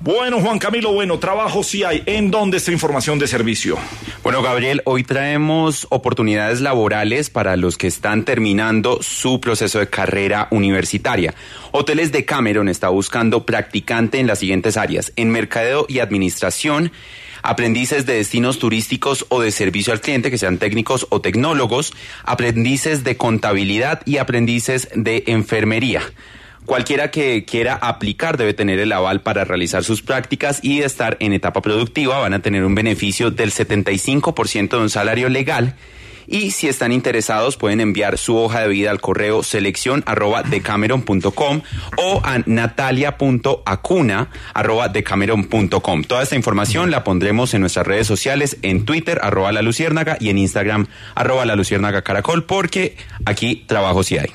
Bueno, Juan Camilo, bueno, trabajo sí hay. ¿En dónde está información de servicio? Bueno, Gabriel, hoy traemos oportunidades laborales para los que están terminando su proceso de carrera universitaria. Hoteles de Cameron está buscando practicante en las siguientes áreas, en mercadeo y administración, aprendices de destinos turísticos o de servicio al cliente, que sean técnicos o tecnólogos, aprendices de contabilidad y aprendices de enfermería. Cualquiera que quiera aplicar debe tener el aval para realizar sus prácticas y estar en etapa productiva. Van a tener un beneficio del 75% de un salario legal. Y si están interesados, pueden enviar su hoja de vida al correo selección arroba decameron.com o a natalia.acuna arroba decameron.com. Toda esta información la pondremos en nuestras redes sociales, en Twitter arroba la luciérnaga y en Instagram arroba la luciérnaga caracol, porque aquí trabajo sí hay.